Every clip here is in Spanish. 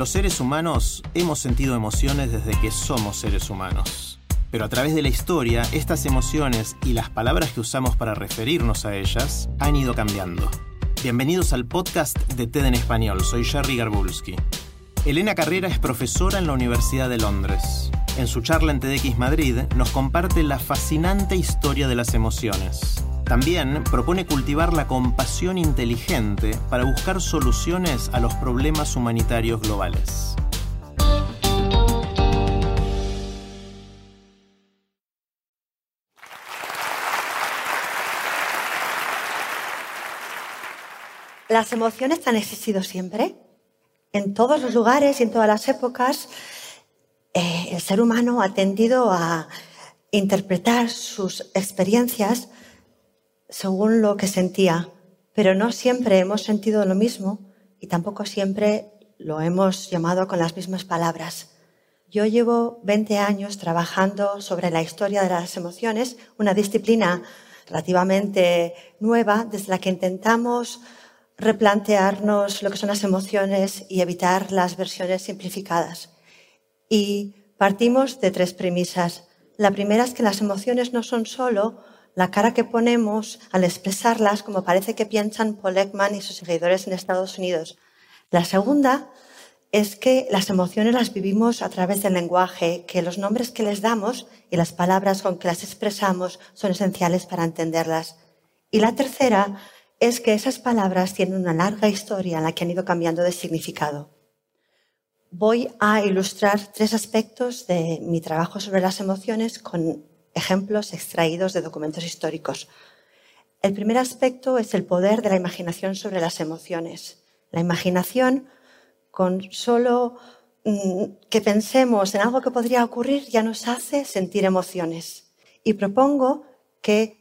Los seres humanos hemos sentido emociones desde que somos seres humanos. Pero a través de la historia, estas emociones y las palabras que usamos para referirnos a ellas han ido cambiando. Bienvenidos al podcast de TED en Español. Soy Jerry Garbulski. Elena Carrera es profesora en la Universidad de Londres. En su charla en TEDx Madrid nos comparte la fascinante historia de las emociones. También propone cultivar la compasión inteligente para buscar soluciones a los problemas humanitarios globales. Las emociones han existido siempre. En todos los lugares y en todas las épocas, eh, el ser humano ha tendido a interpretar sus experiencias según lo que sentía, pero no siempre hemos sentido lo mismo y tampoco siempre lo hemos llamado con las mismas palabras. Yo llevo 20 años trabajando sobre la historia de las emociones, una disciplina relativamente nueva desde la que intentamos replantearnos lo que son las emociones y evitar las versiones simplificadas. Y partimos de tres premisas. La primera es que las emociones no son solo la cara que ponemos al expresarlas, como parece que piensan Paul y sus seguidores en Estados Unidos. La segunda es que las emociones las vivimos a través del lenguaje, que los nombres que les damos y las palabras con que las expresamos son esenciales para entenderlas. Y la tercera es que esas palabras tienen una larga historia en la que han ido cambiando de significado. Voy a ilustrar tres aspectos de mi trabajo sobre las emociones con ejemplos extraídos de documentos históricos. El primer aspecto es el poder de la imaginación sobre las emociones. La imaginación, con solo mm, que pensemos en algo que podría ocurrir, ya nos hace sentir emociones. Y propongo que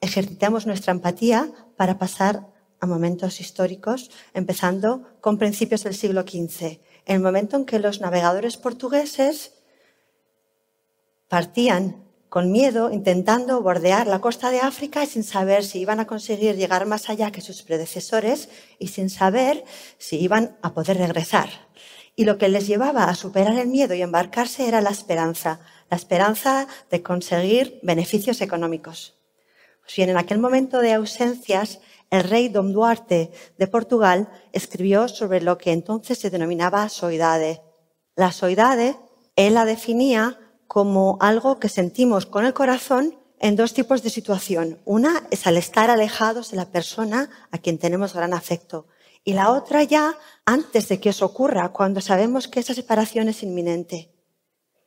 ejercitemos nuestra empatía para pasar a momentos históricos, empezando con principios del siglo XV, el momento en que los navegadores portugueses partían con miedo, intentando bordear la costa de África sin saber si iban a conseguir llegar más allá que sus predecesores y sin saber si iban a poder regresar. Y lo que les llevaba a superar el miedo y embarcarse era la esperanza, la esperanza de conseguir beneficios económicos. Pues bien, en aquel momento de ausencias, el rey Dom Duarte de Portugal escribió sobre lo que entonces se denominaba soidade. La soidade, él la definía como algo que sentimos con el corazón en dos tipos de situación. Una es al estar alejados de la persona a quien tenemos gran afecto. Y la otra ya antes de que eso ocurra, cuando sabemos que esa separación es inminente.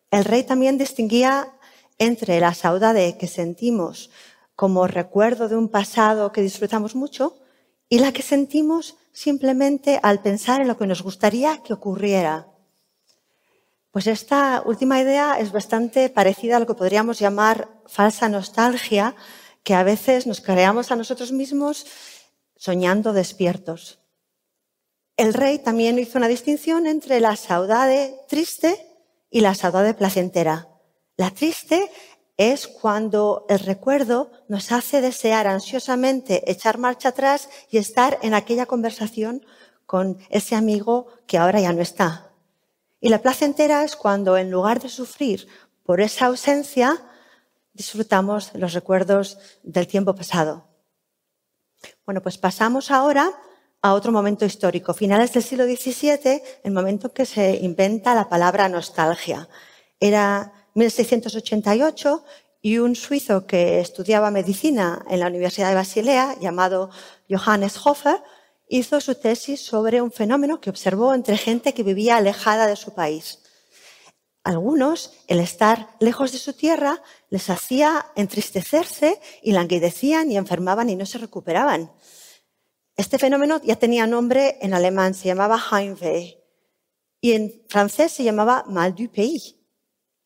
El rey también distinguía entre la saudade que sentimos como recuerdo de un pasado que disfrutamos mucho y la que sentimos simplemente al pensar en lo que nos gustaría que ocurriera. Pues esta última idea es bastante parecida a lo que podríamos llamar falsa nostalgia, que a veces nos creamos a nosotros mismos soñando despiertos. El rey también hizo una distinción entre la saudade triste y la saudade placentera. La triste es cuando el recuerdo nos hace desear ansiosamente echar marcha atrás y estar en aquella conversación con ese amigo que ahora ya no está. Y la placentera es cuando, en lugar de sufrir por esa ausencia, disfrutamos los recuerdos del tiempo pasado. Bueno, pues pasamos ahora a otro momento histórico, finales del siglo XVII, el momento en que se inventa la palabra nostalgia. Era 1688 y un suizo que estudiaba medicina en la Universidad de Basilea, llamado Johannes Hofer, hizo su tesis sobre un fenómeno que observó entre gente que vivía alejada de su país. Algunos, el estar lejos de su tierra, les hacía entristecerse y languidecían y enfermaban y no se recuperaban. Este fenómeno ya tenía nombre en alemán, se llamaba Heimweh y en francés se llamaba mal du pays.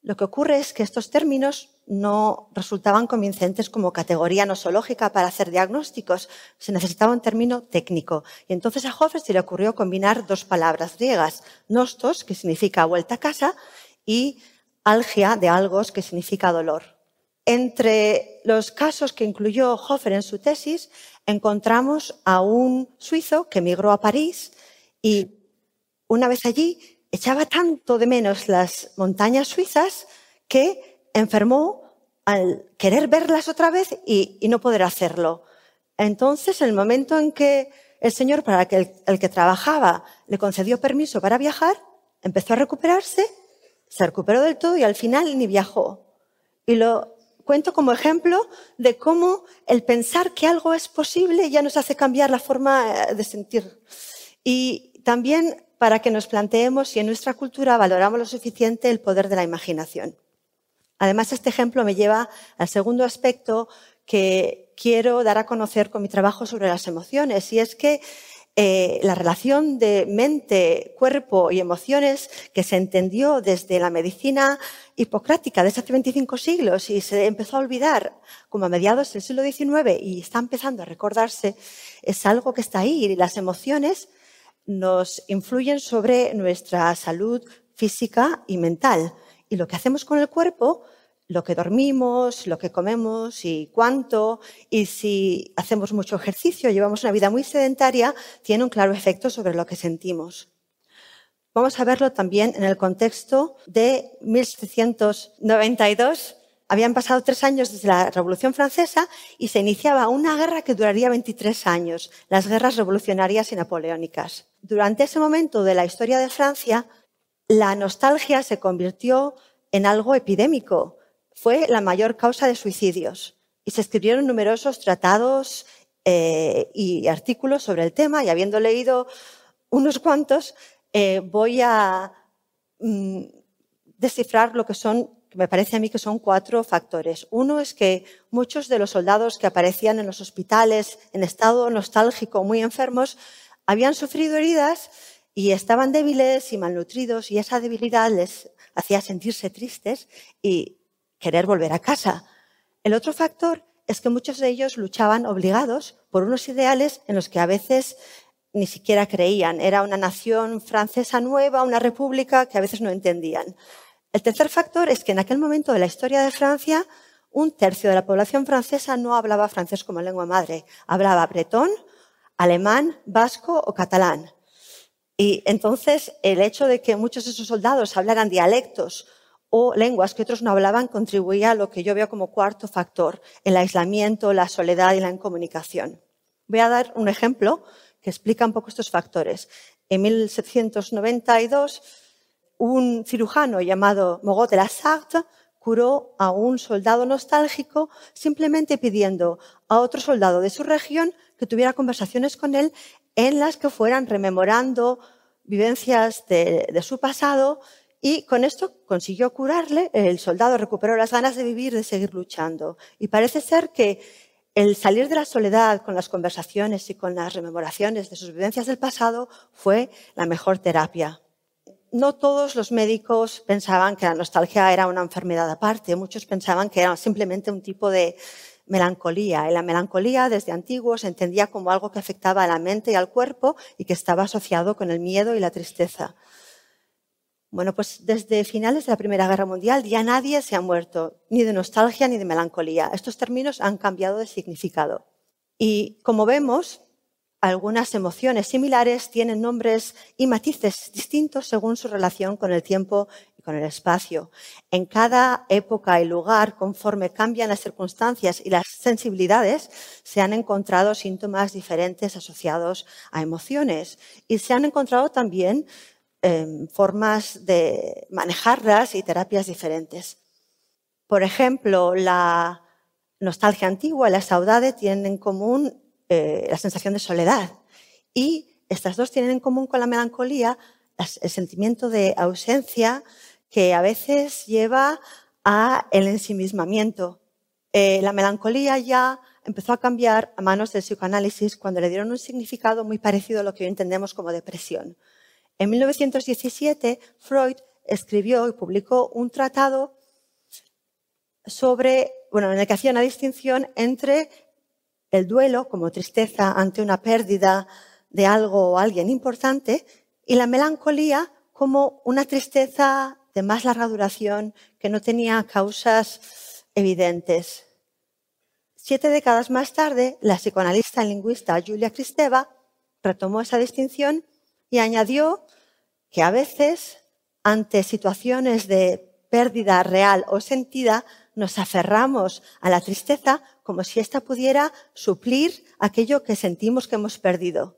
Lo que ocurre es que estos términos no resultaban convincentes como categoría nosológica para hacer diagnósticos. Se necesitaba un término técnico. Y entonces a Hofer se le ocurrió combinar dos palabras griegas, nostos, que significa vuelta a casa, y algia, de algos, que significa dolor. Entre los casos que incluyó Hofer en su tesis, encontramos a un suizo que emigró a París y una vez allí echaba tanto de menos las montañas suizas que enfermó al querer verlas otra vez y, no poder hacerlo. Entonces, en el momento en que el señor para el, el que trabajaba le concedió permiso para viajar, empezó a recuperarse, se recuperó del todo y al final ni viajó. Y lo cuento como ejemplo de cómo el pensar que algo es posible ya nos hace cambiar la forma eh, de sentir. Y también para que nos planteemos si en nuestra cultura valoramos lo suficiente el poder de la imaginación. Además, este ejemplo me lleva al segundo aspecto que quiero dar a conocer con mi trabajo sobre las emociones, y es que eh, la relación de mente, cuerpo y emociones que se entendió desde la medicina hipocrática desde hace 25 siglos y se empezó a olvidar como a mediados del siglo XIX y está empezando a recordarse, es algo que está ahí y las emociones nos influyen sobre nuestra salud física y mental. Y lo que hacemos con el cuerpo, lo que dormimos, lo que comemos y cuánto, y si hacemos mucho ejercicio, llevamos una vida muy sedentaria, tiene un claro efecto sobre lo que sentimos. Vamos a verlo también en el contexto de 1792, habían pasado tres años desde la Revolución Francesa y se iniciaba una guerra que duraría 23 años, las guerras revolucionarias y napoleónicas. Durante ese momento de la historia de Francia, la nostalgia se convirtió en algo epidémico. Fue la mayor causa de suicidios y se escribieron numerosos tratados eh, y artículos sobre el tema y habiendo leído unos cuantos, eh, voy a mm, descifrar lo que son me parece a mí que son cuatro factores. Uno es que muchos de los soldados que aparecían en los hospitales en estado nostálgico, muy enfermos, habían sufrido heridas y estaban débiles y malnutridos y esa debilidad les hacía sentirse tristes y querer volver a casa. El otro factor es que muchos de ellos luchaban obligados por unos ideales en los que a veces ni siquiera creían. Era una nación francesa nueva, una república que a veces no entendían. El tercer factor es que en aquel momento de la historia de Francia, un tercio de la población francesa no hablaba francés como lengua madre, hablaba bretón, alemán, vasco o catalán. Y entonces el hecho de que muchos de esos soldados hablaran dialectos o lenguas que otros no hablaban contribuía a lo que yo veo como cuarto factor, el aislamiento, la soledad y la incomunicación. Voy a dar un ejemplo que explica un poco estos factores. En 1792 un cirujano llamado Mogot de la Sarthe curó a un soldado nostálgico simplemente pidiendo a otro soldado de su región que tuviera conversaciones con él en las que fueran rememorando vivencias de, de su pasado y con esto consiguió curarle, el soldado recuperó las ganas de vivir, de seguir luchando. Y parece ser que el salir de la soledad con las conversaciones y con las rememoraciones de sus vivencias del pasado fue la mejor terapia no todos los médicos pensaban que la nostalgia era una enfermedad aparte, muchos pensaban que era simplemente un tipo de melancolía. Y la melancolía desde antiguo se entendía como algo que afectaba a la mente y al cuerpo y que estaba asociado con el miedo y la tristeza. Bueno, pues desde finales de la Primera Guerra Mundial ya nadie se ha muerto, ni de nostalgia ni de melancolía. Estos términos han cambiado de significado. Y como vemos, algunas emociones similares tienen nombres y matices distintos según su relación con el tiempo y con el espacio. En cada época y lugar, conforme cambian las circunstancias y las sensibilidades, se han encontrado síntomas diferentes asociados a emociones y se han encontrado también em, formas de manejarlas y terapias diferentes. Por ejemplo, la nostalgia antigua y la saudade tienen en común eh, la sensación de soledad. Y estas dos tienen en común con la melancolía el sentimiento de ausencia que a veces lleva a el ensimismamiento. Eh, la melancolía ya empezó a cambiar a manos del psicoanálisis cuando le dieron un significado muy parecido a lo que hoy entendemos como depresión. En 1917, Freud escribió y publicó un tratado sobre, bueno, en el que hacía una distinción entre el duelo como tristeza ante una pérdida de algo o alguien importante y la melancolía como una tristeza de más larga duración que no tenía causas evidentes. Siete décadas más tarde, la psicoanalista y lingüista Julia Kristeva retomó esa distinción y añadió que a veces, ante situaciones de pérdida real o sentida, nos aferramos a la tristeza como si ésta pudiera suplir aquello que sentimos que hemos perdido.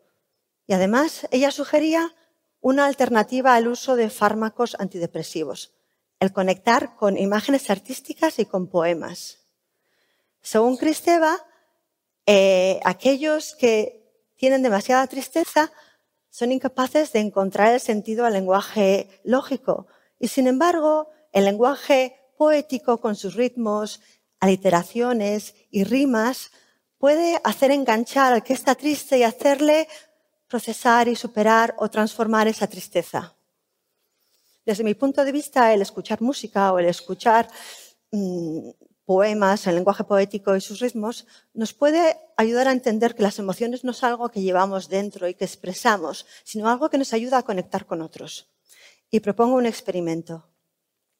Y además, ella sugería una alternativa al uso de fármacos antidepresivos, el conectar con imágenes artísticas y con poemas. Según Cristeva, eh, aquellos que tienen demasiada tristeza son incapaces de encontrar el sentido al lenguaje lógico y, sin embargo, el lenguaje poético con sus ritmos, aliteraciones y rimas puede hacer enganchar al que está triste y hacerle procesar y superar o transformar esa tristeza. Desde mi punto de vista, el escuchar música o el escuchar mm, poemas, el lenguaje poético y sus ritmos, nos puede ayudar a entender que las emociones no es algo que llevamos dentro y que expresamos, sino algo que nos ayuda a conectar con otros. Y propongo un experimento,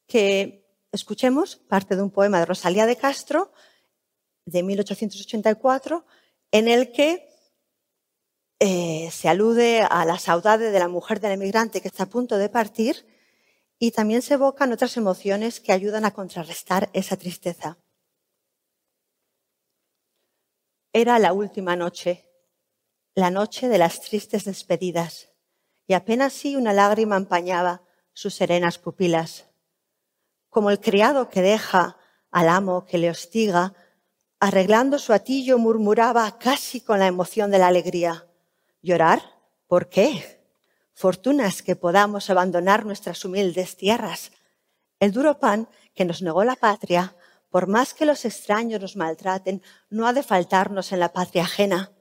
que escuchemos parte de un poema de Rosalía de Castro, de 1884, en el que eh, se alude a la saudade de la mujer del emigrante que está a punto de partir y también se evocan otras emociones que ayudan a contrarrestar esa tristeza. Era la última noche, la noche de las tristes despedidas, y apenas sí una lágrima empañaba sus serenas pupilas. Como el criado que deja al amo que le hostiga, arreglando su atillo murmuraba casi con la emoción de la alegría. ¿Llorar? ¿Por qué? fortunas que podamos abandonar nuestras humildes tierras. El duro pan que nos negó la patria, por más que los extraños nos maltraten, no ha de faltarnos en la patria ajena.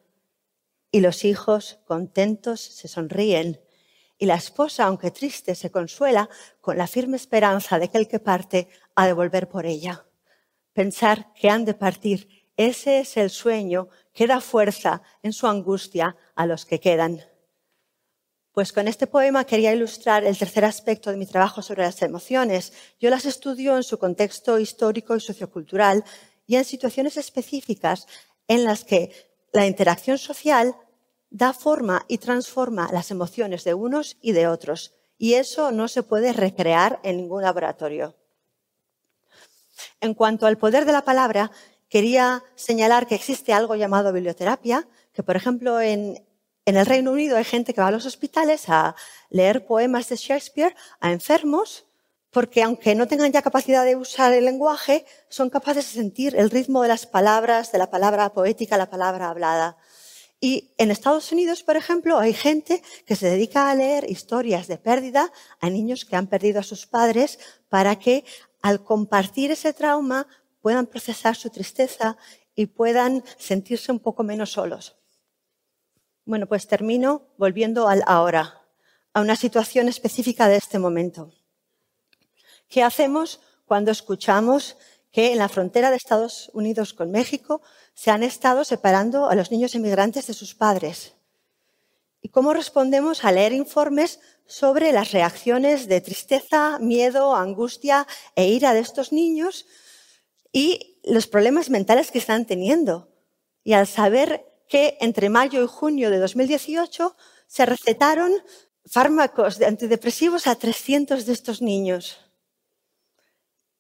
Y los hijos, contentos, se sonríen, y la esposa, aunque triste, se consuela con la firme esperanza de que el que parte ha de volver por ella. Pensar que han de partir, ese es el sueño que da fuerza en su angustia a los que quedan. Pues con este poema quería ilustrar el tercer aspecto de mi trabajo sobre las emociones. Yo las estudio en su contexto histórico y sociocultural y en situaciones específicas en las que la interacción social da forma y transforma las emociones de unos y de otros. Y eso no se puede recrear en ningún laboratorio. En cuanto al poder de la palabra, quería señalar que existe algo llamado biblioterapia, que por ejemplo en, el Reino Unido hay gente que va a los hospitales a leer poemas de Shakespeare a enfermos porque aunque no tengan ya capacidad de usar el lenguaje, son capaces de sentir el ritmo de las palabras, de la palabra poética, la palabra hablada. Y en Estados Unidos, por ejemplo, hay gente que se dedica a leer historias de pérdida a niños que han perdido a sus padres para que al compartir ese trauma puedan procesar su tristeza y puedan sentirse un poco menos solos. Bueno, pues termino volviendo al ahora, a una situación específica de este momento. ¿Qué hacemos cuando escuchamos que en la frontera de Estados Unidos con México se han estado separando a los niños emigrantes de sus padres? ¿Y cómo respondemos a leer informes sobre las reacciones de tristeza, miedo, angustia e ira de estos niños y los problemas mentales que están teniendo? Y al saber que entre mayo y junio de 2018 se recetaron fármacos de antidepresivos a 300 de estos niños.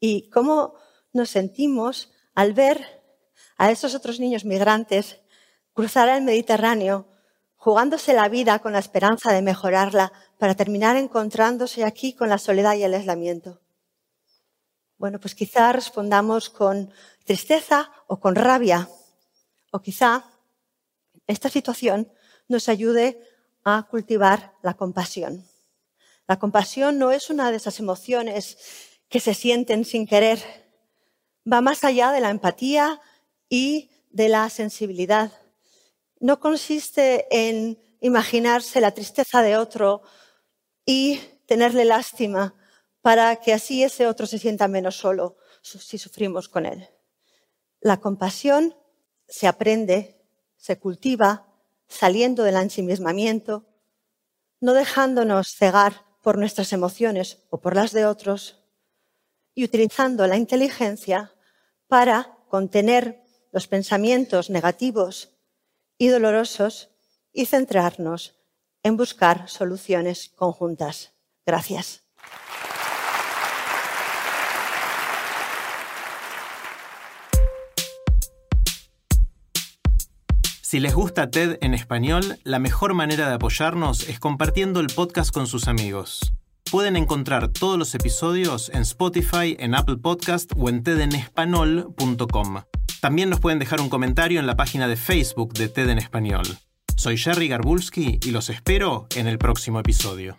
Y cómo nos sentimos al ver a esos otros niños migrantes cruzar el Mediterráneo, jugándose la vida con la esperanza de mejorarla para terminar encontrándose aquí con la soledad y el aislamiento. Bueno, pues quizá respondamos con tristeza o con rabia, o quizá esta situación nos ayude a cultivar la compasión. La compasión no es una de esas emociones que se sienten sin querer. Va más allá de la empatía y de la sensibilidad. No consiste en imaginarse la tristeza de otro y tenerle lástima para que así ese otro se sienta menos solo si sufrimos con él. La compasión se aprende, se cultiva saliendo del ensimismamiento, no dejándonos cegar por nuestras emociones o por las de otros y utilizando la inteligencia para contener los pensamientos negativos y dolorosos y centrarnos en buscar soluciones conjuntas. Gracias. Si les gusta TED en español, la mejor manera de apoyarnos es compartiendo el podcast con sus amigos. Pueden encontrar todos los episodios en Spotify, en Apple Podcast o en tedenespanol.com. También nos pueden dejar un comentario en la página de Facebook de TED en Español. Soy Jerry Garbulski y los espero en el próximo episodio.